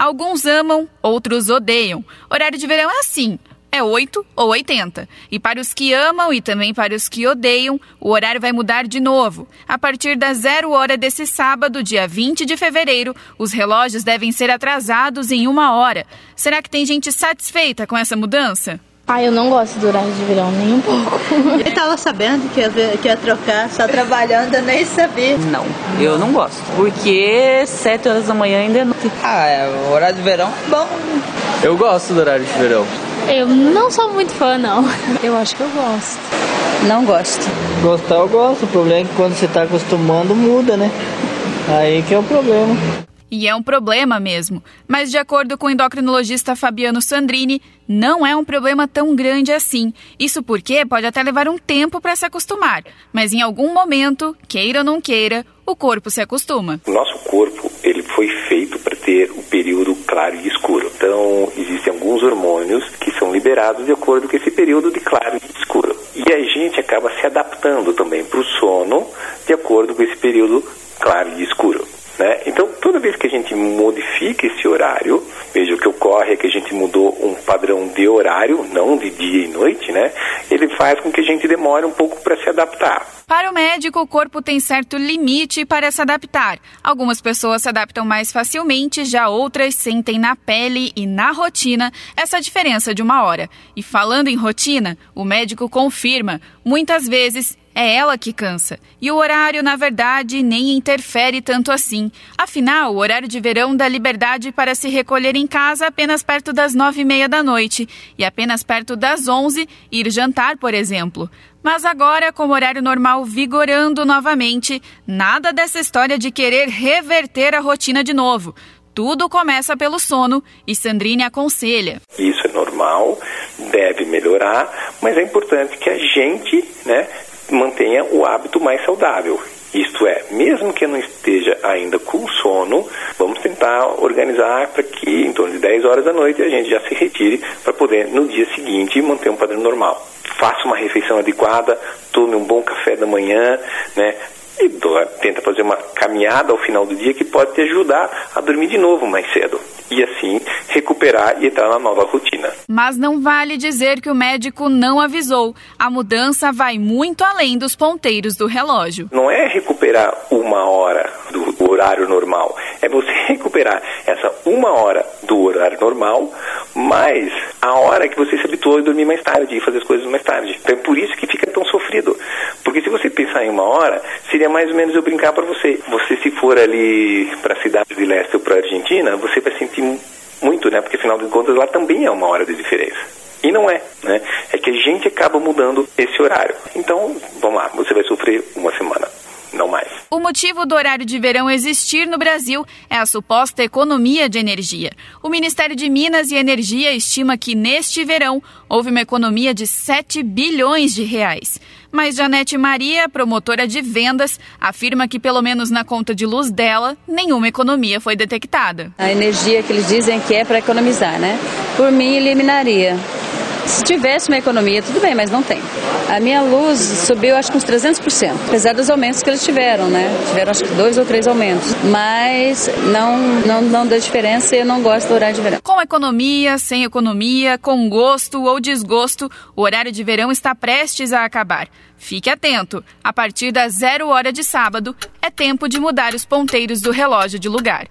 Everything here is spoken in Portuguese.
Alguns amam, outros odeiam. Horário de verão é assim é 8 ou 80. E para os que amam e também para os que odeiam, o horário vai mudar de novo. A partir das zero hora desse sábado, dia 20 de fevereiro, os relógios devem ser atrasados em uma hora. Será que tem gente satisfeita com essa mudança? Ah, eu não gosto do horário de verão, nem um pouco. Ele tava sabendo que ia, que ia trocar, só trabalhando, eu nem sabia. Não, eu não gosto. Porque 7 horas da manhã ainda é noite. Ah, é, o horário de verão é bom. Eu gosto do horário de verão. Eu não sou muito fã, não. Eu acho que eu gosto. Não gosto. Gostar eu gosto, o problema é que quando você está acostumando muda, né? Aí que é o problema. E é um problema mesmo. Mas, de acordo com o endocrinologista Fabiano Sandrini, não é um problema tão grande assim. Isso porque pode até levar um tempo para se acostumar. Mas em algum momento, queira ou não queira, o corpo se acostuma. O nosso corpo ele foi feito para ter o período claro e escuro. Então, existem alguns hormônios que são liberados de acordo com esse período de claro e escuro. E a gente acaba se adaptando também para o sono de acordo com esse período claro e escuro. Né? Então, toda vez que a gente modifica esse horário, veja o que ocorre é que a gente mudou um padrão de horário, não de dia e noite, né? Ele faz com que a gente demore um pouco para se adaptar. Para o médico, o corpo tem certo limite para se adaptar. Algumas pessoas se adaptam mais facilmente, já outras sentem na pele e na rotina essa diferença de uma hora. E falando em rotina, o médico confirma, muitas vezes é ela que cansa. E o horário, na verdade, nem interfere tanto assim. Afinal, o horário de verão dá liberdade para se recolher em casa apenas perto das nove e meia da noite e apenas perto das onze ir jantar, por exemplo. Mas agora, com o horário normal vigorando novamente, nada dessa história de querer reverter a rotina de novo. Tudo começa pelo sono e Sandrine aconselha. Isso é normal, deve melhorar, mas é importante que a gente né, mantenha o hábito mais saudável. Isto é, mesmo que não esteja ainda com sono, vamos tentar organizar para que em torno de 10 horas da noite a gente já se retire para poder no dia seguinte manter um padrão normal. Faça uma refeição adequada, tome um bom café da manhã, né? E tenta fazer uma caminhada ao final do dia que pode te ajudar a dormir de novo mais cedo e assim recuperar e entrar na nova rotina. Mas não vale dizer que o médico não avisou. A mudança vai muito além dos ponteiros do relógio. Não é recuperar uma hora do horário normal, é você recuperar essa uma hora do horário normal, mais a hora que você se habituou a dormir mais tarde e fazer as coisas mais tarde. Então é por isso que fica tão sofrido. Em uma hora, seria mais ou menos eu brincar para você. Você se for ali para a cidade de leste ou para a Argentina, você vai sentir muito, né? Porque afinal de contas lá também é uma hora de diferença. E não é, né? É que a gente acaba mudando esse horário. Então, vamos lá, você vai sofrer uma semana, não mais. O motivo do horário de verão existir no Brasil é a suposta economia de energia. O Ministério de Minas e Energia estima que neste verão houve uma economia de 7 bilhões de reais. Mas Janete Maria, promotora de vendas, afirma que pelo menos na conta de luz dela, nenhuma economia foi detectada. A energia que eles dizem que é para economizar, né? Por mim eliminaria. Se tivesse uma economia, tudo bem, mas não tem. A minha luz subiu acho que uns 300%, apesar dos aumentos que eles tiveram, né? Tiveram acho que dois ou três aumentos. Mas não, não, não dá diferença e eu não gosto do horário de verão. Com economia, sem economia, com gosto ou desgosto, o horário de verão está prestes a acabar. Fique atento, a partir das zero hora de sábado, é tempo de mudar os ponteiros do relógio de lugar.